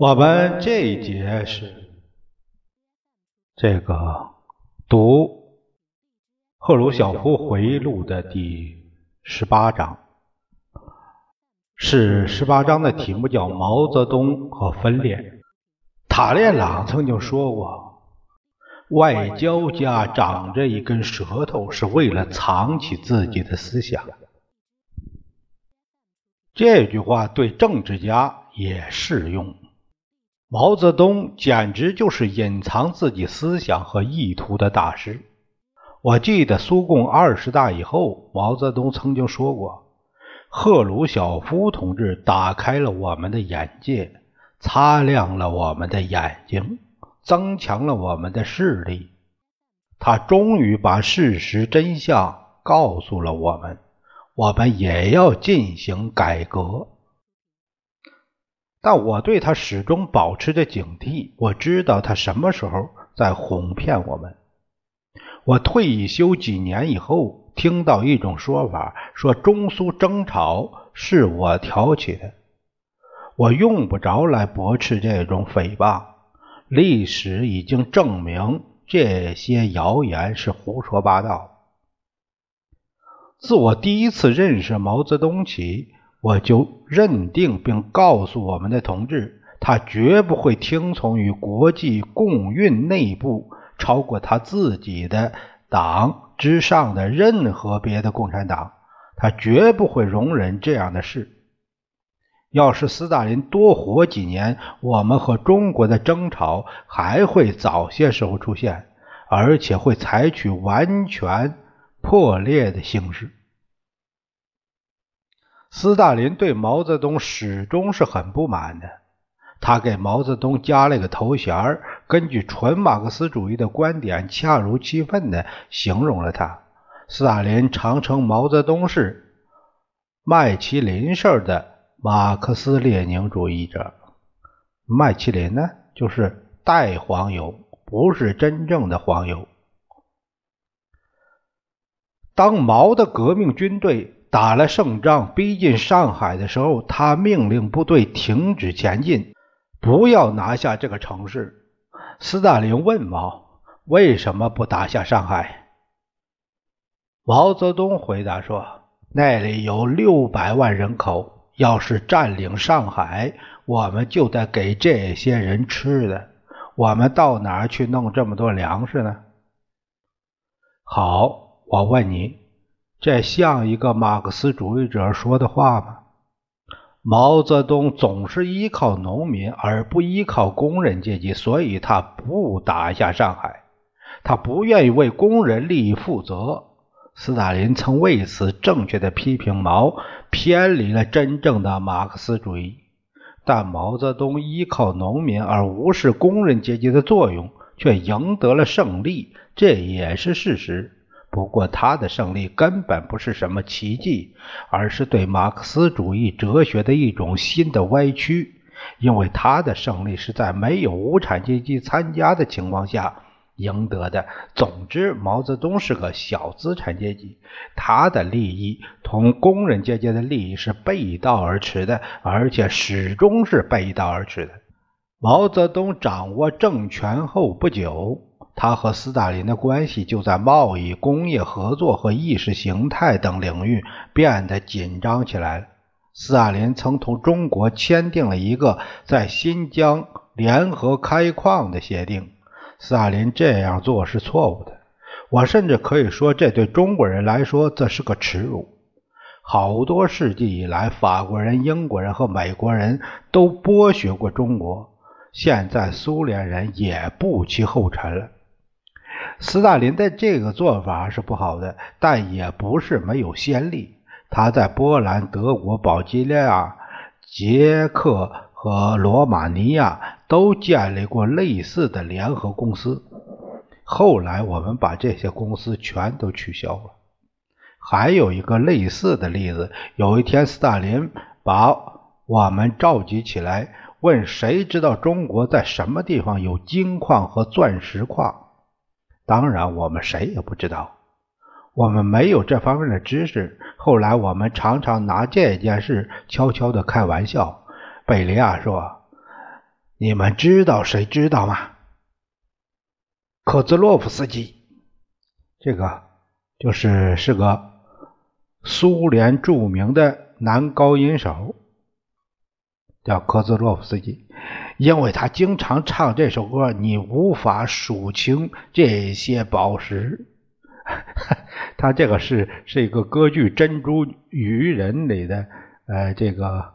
我们这一节是这个读赫鲁晓夫回忆录的第十八章，是十八章的题目叫毛泽东和分裂。塔列朗曾经说过：“外交家长着一根舌头，是为了藏起自己的思想。”这句话对政治家也适用。毛泽东简直就是隐藏自己思想和意图的大师。我记得苏共二十大以后，毛泽东曾经说过：“赫鲁晓夫同志打开了我们的眼界，擦亮了我们的眼睛，增强了我们的视力。他终于把事实真相告诉了我们，我们也要进行改革。”但我对他始终保持着警惕。我知道他什么时候在哄骗我们。我退休几年以后，听到一种说法，说中苏争吵是我挑起的。我用不着来驳斥这种诽谤。历史已经证明这些谣言是胡说八道。自我第一次认识毛泽东起。我就认定并告诉我们的同志，他绝不会听从于国际共运内部超过他自己的党之上的任何别的共产党，他绝不会容忍这样的事。要是斯大林多活几年，我们和中国的争吵还会早些时候出现，而且会采取完全破裂的形式。斯大林对毛泽东始终是很不满的。他给毛泽东加了个头衔根据纯马克思主义的观点，恰如其分地形容了他。斯大林常称毛泽东是麦其林式的马克思列宁主义者。麦其林呢，就是代黄油，不是真正的黄油。当毛的革命军队。打了胜仗，逼近上海的时候，他命令部队停止前进，不要拿下这个城市。斯大林问毛：“为什么不打下上海？”毛泽东回答说：“那里有六百万人口，要是占领上海，我们就得给这些人吃的。我们到哪儿去弄这么多粮食呢？”好，我问你。这像一个马克思主义者说的话吗？毛泽东总是依靠农民而不依靠工人阶级，所以他不打下上海。他不愿意为工人利益负责。斯大林曾为此正确的批评毛偏离了真正的马克思主义。但毛泽东依靠农民而无视工人阶级的作用，却赢得了胜利，这也是事实。不过，他的胜利根本不是什么奇迹，而是对马克思主义哲学的一种新的歪曲。因为他的胜利是在没有无产阶级参加的情况下赢得的。总之，毛泽东是个小资产阶级，他的利益同工人阶级的利益是背道而驰的，而且始终是背道而驰的。毛泽东掌握政权后不久。他和斯大林的关系就在贸易、工业合作和意识形态等领域变得紧张起来。斯大林曾同中国签订了一个在新疆联合开矿的协定。斯大林这样做是错误的，我甚至可以说，这对中国人来说这是个耻辱。好多世纪以来，法国人、英国人和美国人都剥削过中国，现在苏联人也不其后尘了。斯大林的这个做法是不好的，但也不是没有先例。他在波兰、德国、保加利亚、捷克和罗马尼亚都建立过类似的联合公司。后来我们把这些公司全都取消了。还有一个类似的例子，有一天斯大林把我们召集起来，问谁知道中国在什么地方有金矿和钻石矿？当然，我们谁也不知道，我们没有这方面的知识。后来我们常常拿这件事悄悄的开玩笑。贝利亚说：“你们知道谁知道吗？”科兹洛夫斯基，这个就是是个苏联著名的男高音手，叫科兹洛夫斯基，因为他经常唱这首歌，你无法数清这些宝石。他这个是是一个歌剧《珍珠渔人》里的呃这个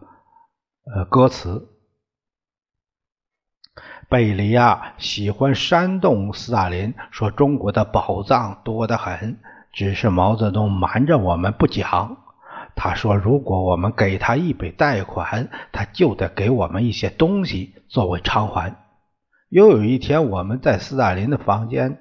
呃歌词。贝利亚喜欢煽动斯大林，说中国的宝藏多得很，只是毛泽东瞒着我们不讲。他说，如果我们给他一笔贷款，他就得给我们一些东西作为偿还。又有一天，我们在斯大林的房间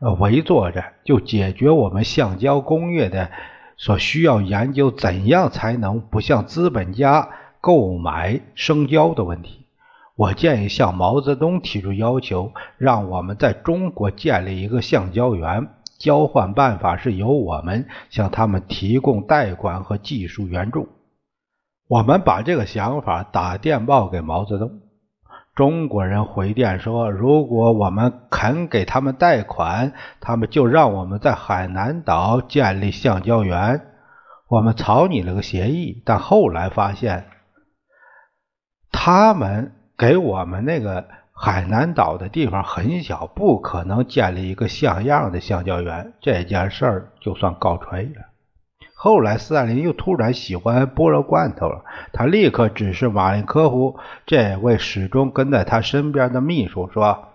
呃围坐着，就解决我们橡胶工业的所需要研究怎样才能不向资本家购买生胶的问题。我建议向毛泽东提出要求，让我们在中国建立一个橡胶园。交换办法是由我们向他们提供贷款和技术援助。我们把这个想法打电报给毛泽东。中国人回电说，如果我们肯给他们贷款，他们就让我们在海南岛建立橡胶园。我们草拟了个协议，但后来发现他们。给我们那个海南岛的地方很小，不可能建立一个像样的橡胶园。这件事儿就算告吹了。后来斯大林又突然喜欢菠萝罐头了，他立刻指示马林科夫这位始终跟在他身边的秘书说：“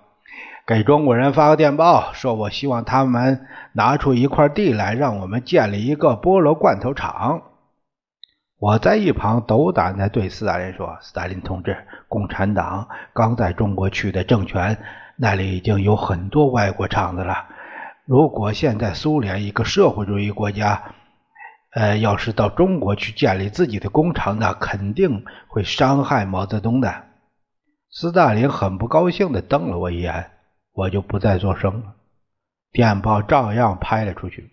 给中国人发个电报，说我希望他们拿出一块地来，让我们建立一个菠萝罐头厂。”我在一旁斗胆地对斯大林说：“斯大林同志，共产党刚在中国取得政权，那里已经有很多外国厂子了。如果现在苏联一个社会主义国家，呃，要是到中国去建立自己的工厂，那肯定会伤害毛泽东的。”斯大林很不高兴地瞪了我一眼，我就不再作声了。电报照样拍了出去。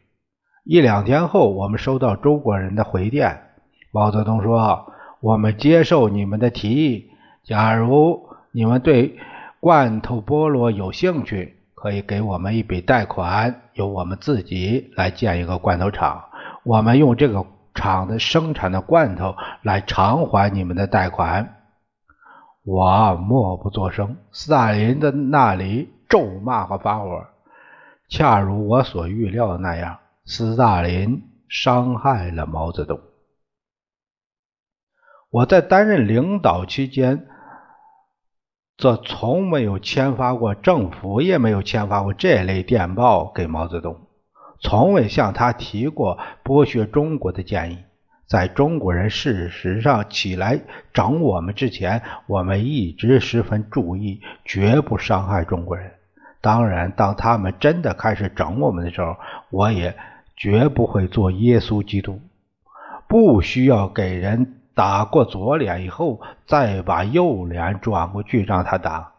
一两天后，我们收到中国人的回电。毛泽东说：“我们接受你们的提议。假如你们对罐头菠萝有兴趣，可以给我们一笔贷款，由我们自己来建一个罐头厂。我们用这个厂的生产的罐头来偿还你们的贷款。”我默不作声。斯大林的那里咒骂和发火，恰如我所预料的那样，斯大林伤害了毛泽东。我在担任领导期间，则从没有签发过政府，也没有签发过这类电报给毛泽东，从未向他提过剥削中国的建议。在中国人事实上起来整我们之前，我们一直十分注意，绝不伤害中国人。当然，当他们真的开始整我们的时候，我也绝不会做耶稣基督，不需要给人。打过左脸以后，再把右脸转过去让他打。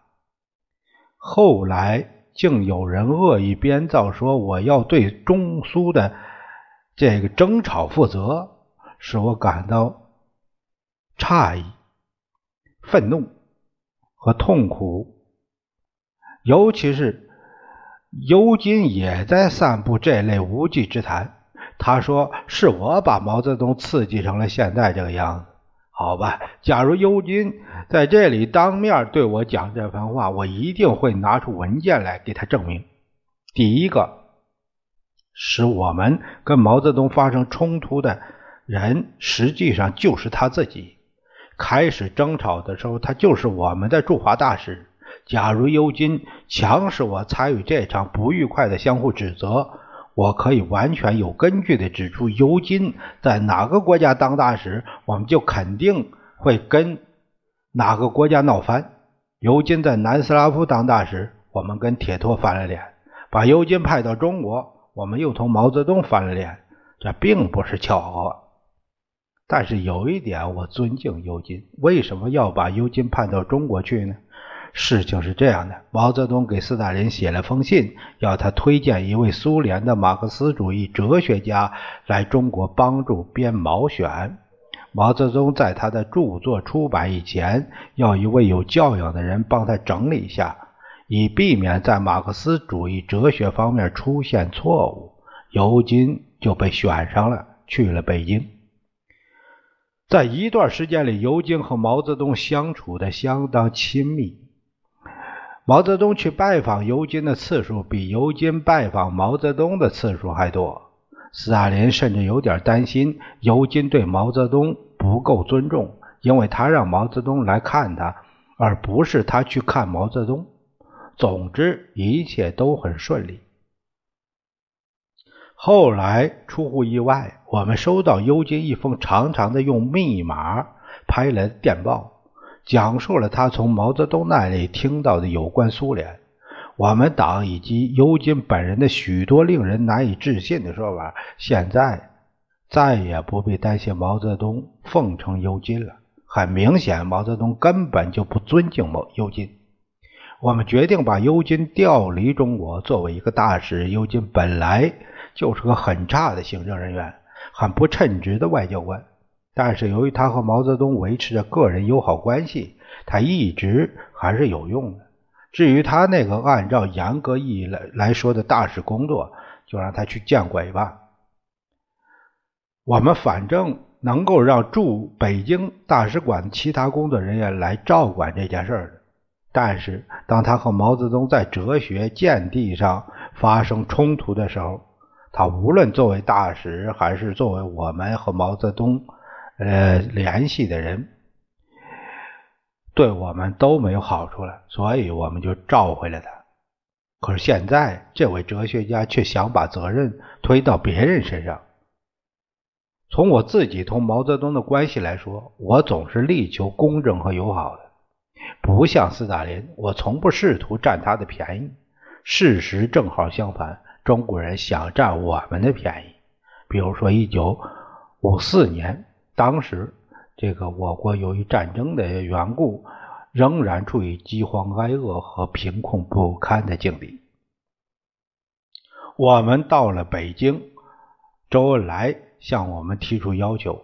后来竟有人恶意编造说我要对中苏的这个争吵负责，使我感到诧异、愤怒和痛苦。尤其是尤金也在散布这类无稽之谈。他说：“是我把毛泽东刺激成了现在这个样子。”好吧，假如尤金在这里当面对我讲这番话，我一定会拿出文件来给他证明。第一个，使我们跟毛泽东发生冲突的人，实际上就是他自己。开始争吵的时候，他就是我们的驻华大使。假如尤金强使我参与这场不愉快的相互指责。我可以完全有根据的指出，尤金在哪个国家当大使，我们就肯定会跟哪个国家闹翻。尤金在南斯拉夫当大使，我们跟铁托翻了脸；把尤金派到中国，我们又同毛泽东翻了脸。这并不是巧合。但是有一点，我尊敬尤金。为什么要把尤金派到中国去呢？事情是这样的：毛泽东给斯大林写了封信，要他推荐一位苏联的马克思主义哲学家来中国帮助编《毛选》。毛泽东在他的著作出版以前，要一位有教养的人帮他整理一下，以避免在马克思主义哲学方面出现错误。尤金就被选上了，去了北京。在一段时间里，尤金和毛泽东相处的相当亲密。毛泽东去拜访尤金的次数比尤金拜访毛泽东的次数还多。斯大林甚至有点担心尤金对毛泽东不够尊重，因为他让毛泽东来看他，而不是他去看毛泽东。总之，一切都很顺利。后来出乎意外，我们收到尤金一封长长的用密码拍来的电报。讲述了他从毛泽东那里听到的有关苏联、我们党以及尤金本人的许多令人难以置信的说法。现在再也不必担心毛泽东奉承尤金了。很明显，毛泽东根本就不尊敬毛尤金。我们决定把尤金调离中国，作为一个大使。尤金本来就是个很差的行政人员，很不称职的外交官。但是由于他和毛泽东维持着个人友好关系，他一直还是有用的。至于他那个按照严格意义来来说的大使工作，就让他去见鬼吧。我们反正能够让驻北京大使馆其他工作人员来照管这件事的。但是当他和毛泽东在哲学见地上发生冲突的时候，他无论作为大使还是作为我们和毛泽东。呃，联系的人对我们都没有好处了，所以我们就召回了他。可是现在，这位哲学家却想把责任推到别人身上。从我自己同毛泽东的关系来说，我总是力求公正和友好的，不像斯大林，我从不试图占他的便宜。事实正好相反，中国人想占我们的便宜。比如说，一九五四年。当时，这个我国由于战争的缘故，仍然处于饥荒挨饿和贫困不堪的境地。我们到了北京，周恩来向我们提出要求：“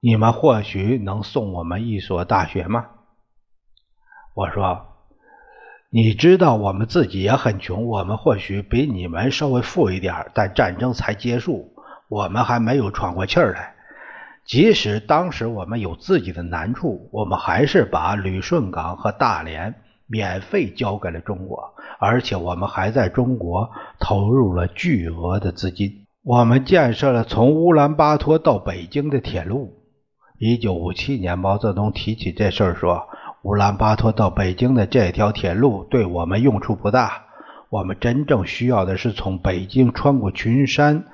你们或许能送我们一所大学吗？”我说：“你知道我们自己也很穷，我们或许比你们稍微富一点，但战争才结束，我们还没有喘过气儿来。”即使当时我们有自己的难处，我们还是把旅顺港和大连免费交给了中国，而且我们还在中国投入了巨额的资金。我们建设了从乌兰巴托到北京的铁路。一九五七年，毛泽东提起这事儿说：“乌兰巴托到北京的这条铁路对我们用处不大，我们真正需要的是从北京穿过群山，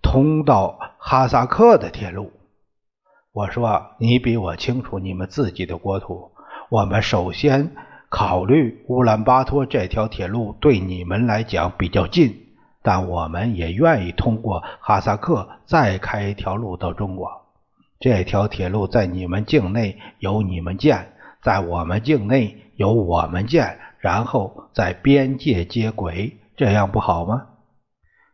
通到哈萨克的铁路。”我说：“你比我清楚你们自己的国土。我们首先考虑乌兰巴托这条铁路对你们来讲比较近，但我们也愿意通过哈萨克再开一条路到中国。这条铁路在你们境内由你们建，在我们境内由我们建，然后在边界接轨，这样不好吗？”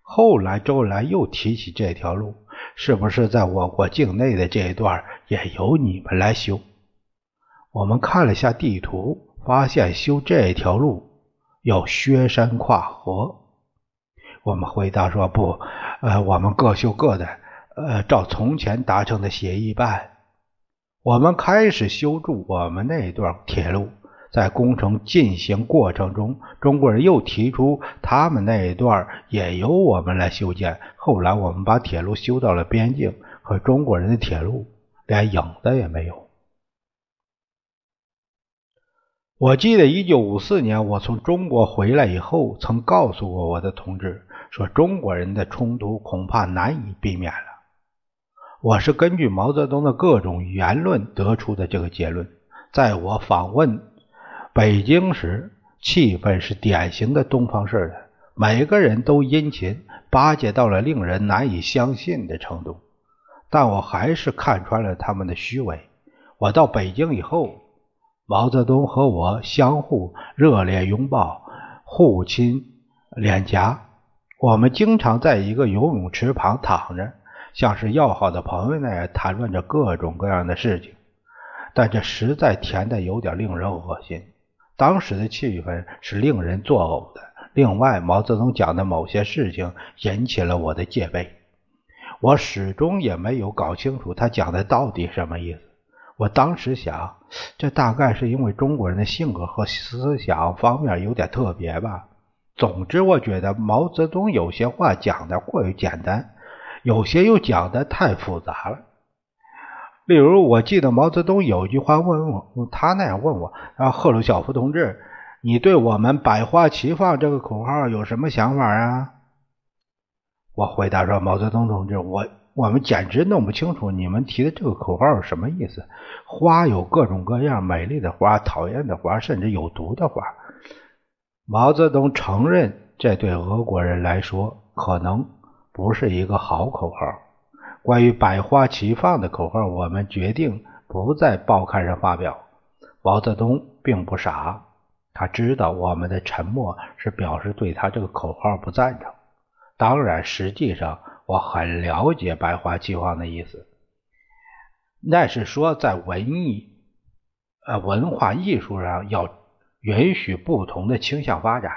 后来周恩来又提起这条路。是不是在我国境内的这一段也由你们来修？我们看了下地图，发现修这条路要削山跨河。我们回答说不，呃，我们各修各的，呃，照从前达成的协议办。我们开始修筑我们那段铁路。在工程进行过程中，中国人又提出他们那一段也由我们来修建。后来我们把铁路修到了边境，可中国人的铁路连影子也没有。我记得一九五四年我从中国回来以后，曾告诉过我的同志，说中国人的冲突恐怕难以避免了。我是根据毛泽东的各种言论得出的这个结论。在我访问北京时，气氛是典型的东方式的，每个人都殷勤，巴结到了令人难以相信的程度。但我还是看穿了他们的虚伪。我到北京以后，毛泽东和我相互热烈拥抱，互亲脸颊。我们经常在一个游泳池旁躺着。像是要好的朋友那样谈论着各种各样的事情，但这实在甜的有点令人恶心。当时的气氛是令人作呕的。另外，毛泽东讲的某些事情引起了我的戒备，我始终也没有搞清楚他讲的到底什么意思。我当时想，这大概是因为中国人的性格和思想方面有点特别吧。总之，我觉得毛泽东有些话讲的过于简单。有些又讲的太复杂了，例如，我记得毛泽东有一句话问我，他那样问我：“啊，赫鲁晓夫同志，你对我们百花齐放这个口号有什么想法啊？”我回答说：“毛泽东同志，我我们简直弄不清楚你们提的这个口号是什么意思。花有各种各样，美丽的花、讨厌的花，甚至有毒的花。”毛泽东承认，这对俄国人来说可能。不是一个好口号。关于百花齐放的口号，我们决定不在报刊上发表。毛泽东并不傻，他知道我们的沉默是表示对他这个口号不赞成。当然，实际上我很了解百花齐放的意思，那是说在文艺、呃文化艺术上要允许不同的倾向发展。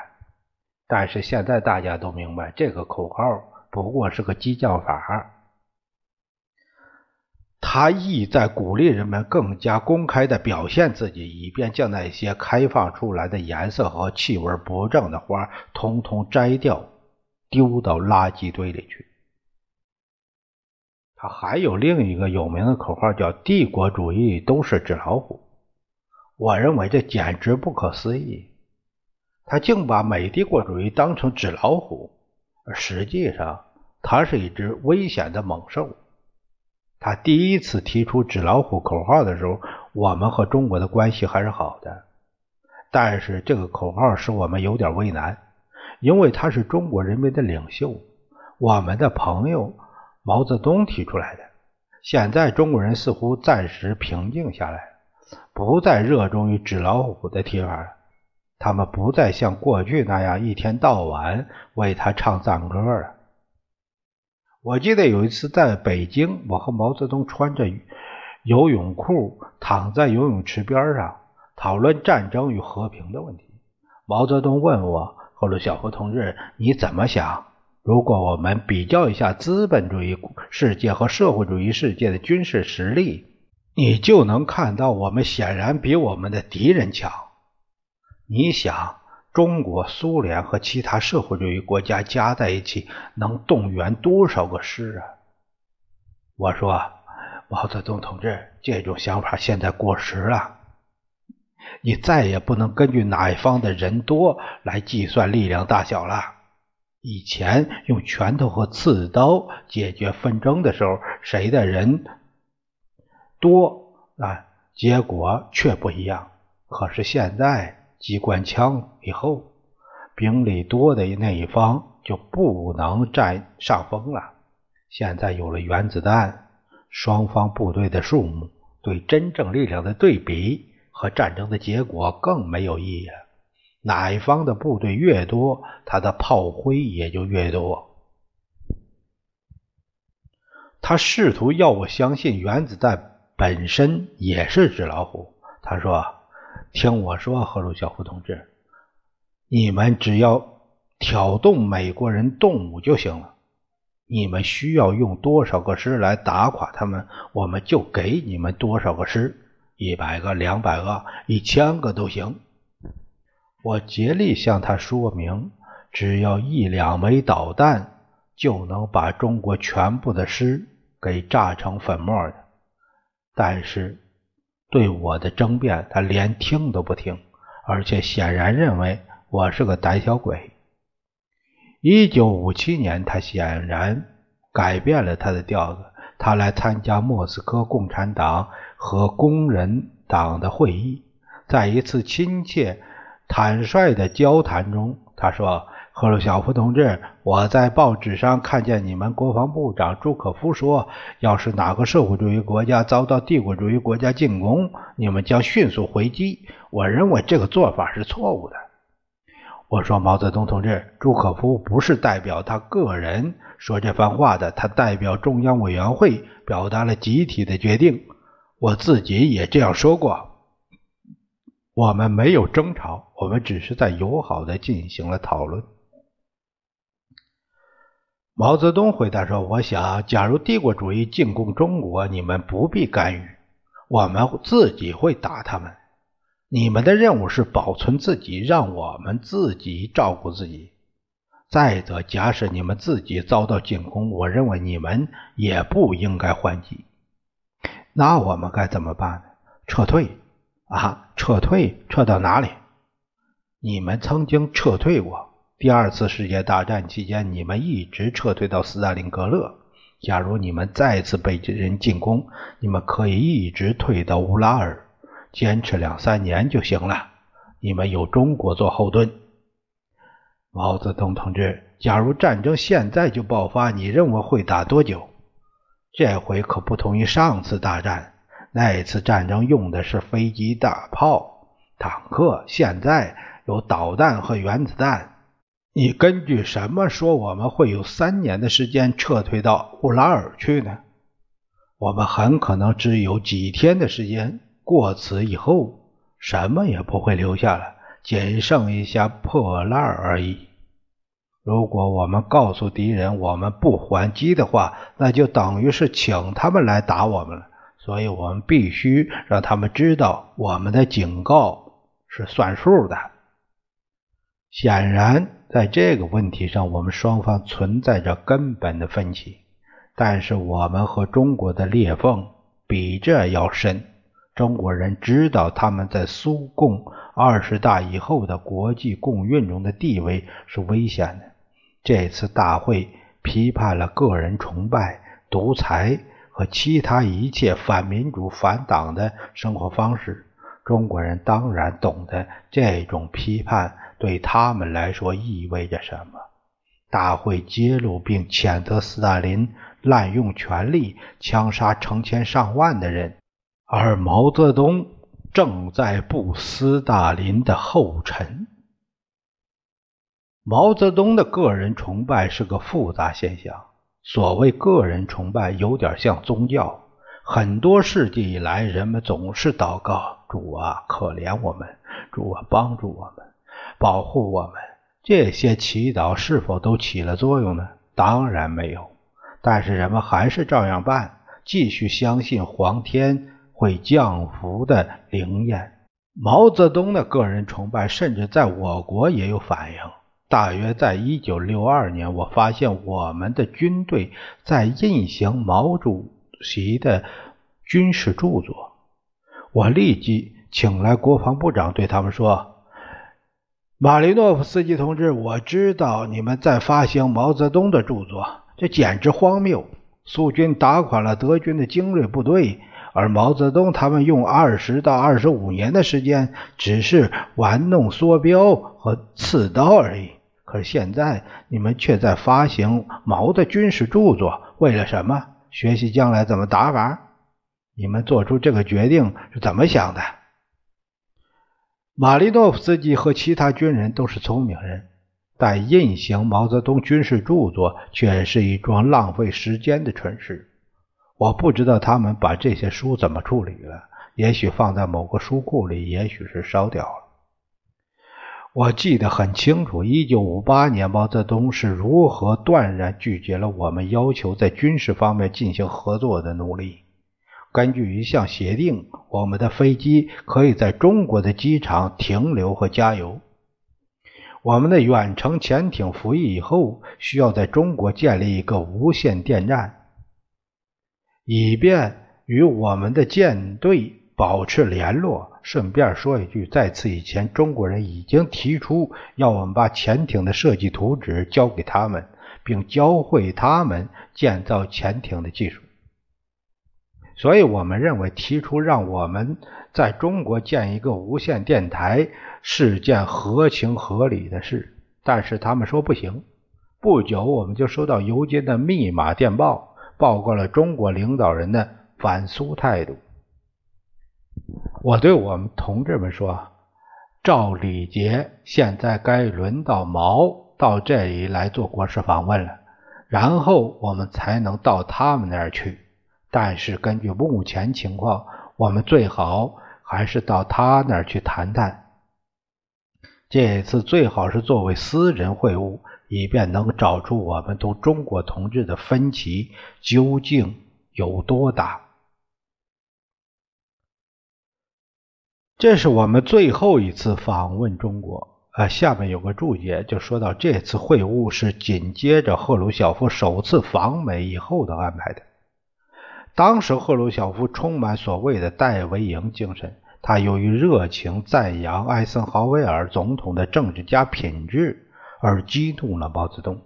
但是现在大家都明白这个口号。不过是个激将法，他意在鼓励人们更加公开的表现自己，以便将那些开放出来的颜色和气味不正的花通通摘掉，丢到垃圾堆里去。他还有另一个有名的口号，叫“帝国主义都是纸老虎”。我认为这简直不可思议，他竟把美帝国主义当成纸老虎。而实际上，它是一只危险的猛兽。他第一次提出“纸老虎”口号的时候，我们和中国的关系还是好的。但是这个口号使我们有点为难，因为他是中国人民的领袖，我们的朋友毛泽东提出来的。现在中国人似乎暂时平静下来，不再热衷于“纸老虎”的提法。他们不再像过去那样一天到晚为他唱赞歌了。我记得有一次在北京，我和毛泽东穿着游泳裤躺在游泳池边上讨论战争与和平的问题。毛泽东问我：“赫鲁晓夫同志，你怎么想？如果我们比较一下资本主义世界和社会主义世界的军事实力，你就能看到我们显然比我们的敌人强。”你想，中国、苏联和其他社会主义国家加在一起能动员多少个师啊？我说，毛泽东同志，这种想法现在过时了。你再也不能根据哪一方的人多来计算力量大小了。以前用拳头和刺刀解决纷争的时候，谁的人多啊，结果却不一样。可是现在。机关枪以后，兵力多的那一方就不能占上风了。现在有了原子弹，双方部队的数目对真正力量的对比和战争的结果更没有意义。哪一方的部队越多，他的炮灰也就越多。他试图要我相信原子弹本身也是纸老虎。他说。听我说，赫鲁晓夫同志，你们只要挑动美国人动武就行了。你们需要用多少个师来打垮他们，我们就给你们多少个师，一百个、两百个、一千个都行。我竭力向他说明，只要一两枚导弹就能把中国全部的师给炸成粉末的，但是。对我的争辩，他连听都不听，而且显然认为我是个胆小鬼。一九五七年，他显然改变了他的调子。他来参加莫斯科共产党和工人党的会议，在一次亲切坦率的交谈中，他说：“赫鲁晓夫同志，我在报纸上看见你们国防部长朱可夫说，要是哪个社会主义国家遭到帝国主义国家进攻，你们将迅速回击。我认为这个做法是错误的。”我说：“毛泽东同志，朱可夫不是代表他个人说这番话的，他代表中央委员会表达了集体的决定。我自己也这样说过。我们没有争吵，我们只是在友好的进行了讨论。”毛泽东回答说：“我想，假如帝国主义进攻中国，你们不必干预，我们自己会打他们。”你们的任务是保存自己，让我们自己照顾自己。再者，假使你们自己遭到进攻，我认为你们也不应该还击。那我们该怎么办？撤退啊！撤退，撤到哪里？你们曾经撤退过。第二次世界大战期间，你们一直撤退到斯大林格勒。假如你们再次被人进攻，你们可以一直退到乌拉尔。坚持两三年就行了。你们有中国做后盾。毛泽东同志，假如战争现在就爆发，你认为会打多久？这回可不同于上次大战，那次战争用的是飞机、大炮、坦克，现在有导弹和原子弹。你根据什么说我们会有三年的时间撤退到乌拉尔去呢？我们很可能只有几天的时间。过此以后，什么也不会留下了，仅剩一下破烂而已。如果我们告诉敌人我们不还击的话，那就等于是请他们来打我们了。所以我们必须让他们知道，我们的警告是算数的。显然，在这个问题上，我们双方存在着根本的分歧。但是，我们和中国的裂缝比这要深。中国人知道他们在苏共二十大以后的国际共运中的地位是危险的。这次大会批判了个人崇拜、独裁和其他一切反民主、反党的生活方式。中国人当然懂得这种批判对他们来说意味着什么。大会揭露并谴责斯大林滥用权力，枪杀成千上万的人。而毛泽东正在步斯大林的后尘。毛泽东的个人崇拜是个复杂现象。所谓个人崇拜，有点像宗教。很多世纪以来，人们总是祷告：“主啊，可怜我们；主啊，帮助我们，保护我们。”这些祈祷是否都起了作用呢？当然没有。但是人们还是照样办，继续相信皇天。会降福的灵验。毛泽东的个人崇拜，甚至在我国也有反应。大约在一九六二年，我发现我们的军队在印行毛主席的军事著作。我立即请来国防部长，对他们说：“马林诺夫斯基同志，我知道你们在发行毛泽东的著作，这简直荒谬！苏军打垮了德军的精锐部队。”而毛泽东他们用二十到二十五年的时间，只是玩弄梭镖和刺刀而已。可是现在你们却在发行毛的军事著作，为了什么？学习将来怎么打法？你们做出这个决定是怎么想的？马利诺夫斯基和其他军人都是聪明人，但印行毛泽东军事著作却是一桩浪费时间的蠢事。我不知道他们把这些书怎么处理了，也许放在某个书库里，也许是烧掉了。我记得很清楚，一九五八年毛泽东是如何断然拒绝了我们要求在军事方面进行合作的努力。根据一项协定，我们的飞机可以在中国的机场停留和加油。我们的远程潜艇服役以后，需要在中国建立一个无线电站。以便与我们的舰队保持联络。顺便说一句，在此以前，中国人已经提出要我们把潜艇的设计图纸交给他们，并教会他们建造潜艇的技术。所以，我们认为提出让我们在中国建一个无线电台是件合情合理的事。但是他们说不行。不久，我们就收到尤金的密码电报，报告了中国领导人的反苏态度。我对我们同志们说：“照礼节，现在该轮到毛到这里来做国事访问了，然后我们才能到他们那儿去。但是根据目前情况，我们最好还是到他那儿去谈谈。这次最好是作为私人会晤，以便能找出我们同中国同志的分歧究竟有多大。”这是我们最后一次访问中国。啊，下面有个注解，就说到这次会晤是紧接着赫鲁晓夫首次访美以后的安排的。当时赫鲁晓夫充满所谓的戴维营精神，他由于热情赞扬艾森豪威尔总统的政治家品质而激怒了毛泽东。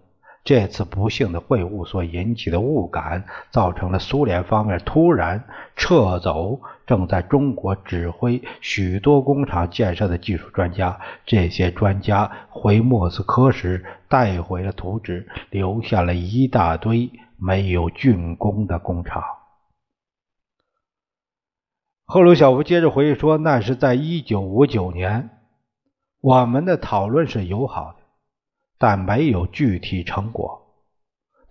这次不幸的会晤所引起的误感，造成了苏联方面突然撤走正在中国指挥许多工厂建设的技术专家。这些专家回莫斯科时带回了图纸，留下了一大堆没有竣工的工厂。赫鲁晓夫接着回忆说：“那是在一九五九年，我们的讨论是友好的。”但没有具体成果。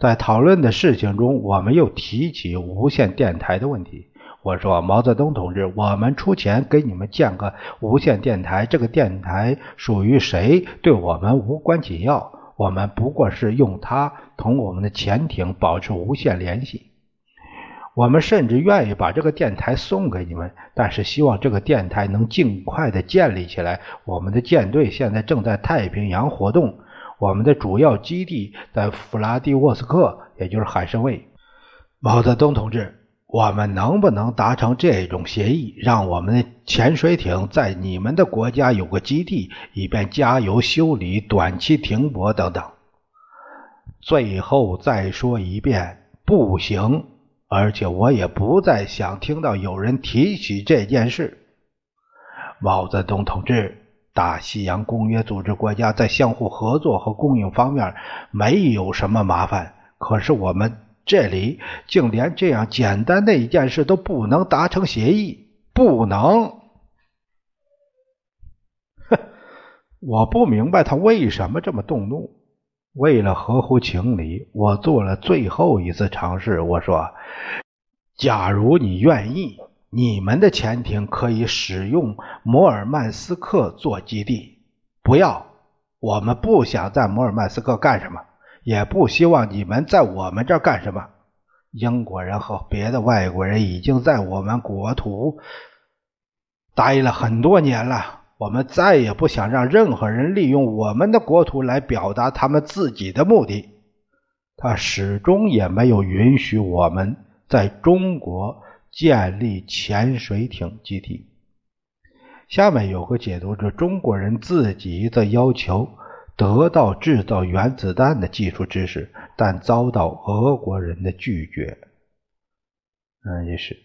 在讨论的事情中，我们又提起无线电台的问题。我说：“毛泽东同志，我们出钱给你们建个无线电台，这个电台属于谁，对我们无关紧要。我们不过是用它同我们的潜艇保持无线联系。我们甚至愿意把这个电台送给你们，但是希望这个电台能尽快的建立起来。我们的舰队现在正在太平洋活动。”我们的主要基地在弗拉迪沃斯克，也就是海参崴。毛泽东同志，我们能不能达成这种协议，让我们的潜水艇在你们的国家有个基地，以便加油、修理、短期停泊等等？最后再说一遍，不行！而且我也不再想听到有人提起这件事。毛泽东同志。大西洋公约组织国家在相互合作和供应方面没有什么麻烦，可是我们这里竟连这样简单的一件事都不能达成协议，不能。哼，我不明白他为什么这么动怒。为了合乎情理，我做了最后一次尝试。我说：“假如你愿意。”你们的潜艇可以使用摩尔曼斯克做基地。不要，我们不想在摩尔曼斯克干什么，也不希望你们在我们这儿干什么。英国人和别的外国人已经在我们国土待了很多年了，我们再也不想让任何人利用我们的国土来表达他们自己的目的。他始终也没有允许我们在中国。建立潜水艇基地。下面有个解读：这中国人自己的要求得到制造原子弹的技术知识，但遭到俄国人的拒绝。嗯，也是。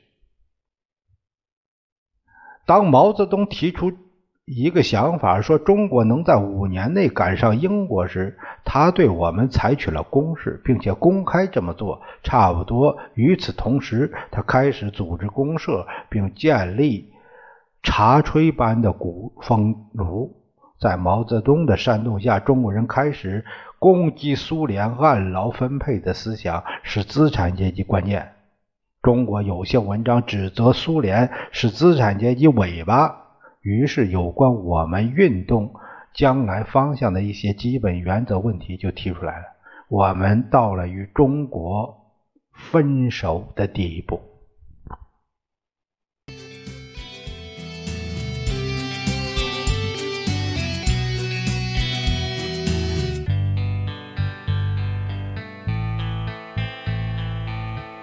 当毛泽东提出。一个想法说，中国能在五年内赶上英国时，他对我们采取了攻势，并且公开这么做。差不多与此同时，他开始组织公社，并建立茶炊般的古风炉。在毛泽东的煽动下，中国人开始攻击苏联按劳分配的思想是资产阶级观念。中国有些文章指责苏联是资产阶级尾巴。于是，有关我们运动将来方向的一些基本原则问题就提出来了。我们到了与中国分手的地步。